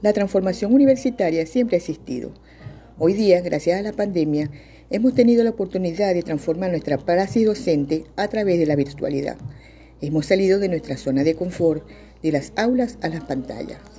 La transformación universitaria siempre ha existido. Hoy día, gracias a la pandemia, hemos tenido la oportunidad de transformar nuestra praxis docente a través de la virtualidad. Hemos salido de nuestra zona de confort, de las aulas a las pantallas.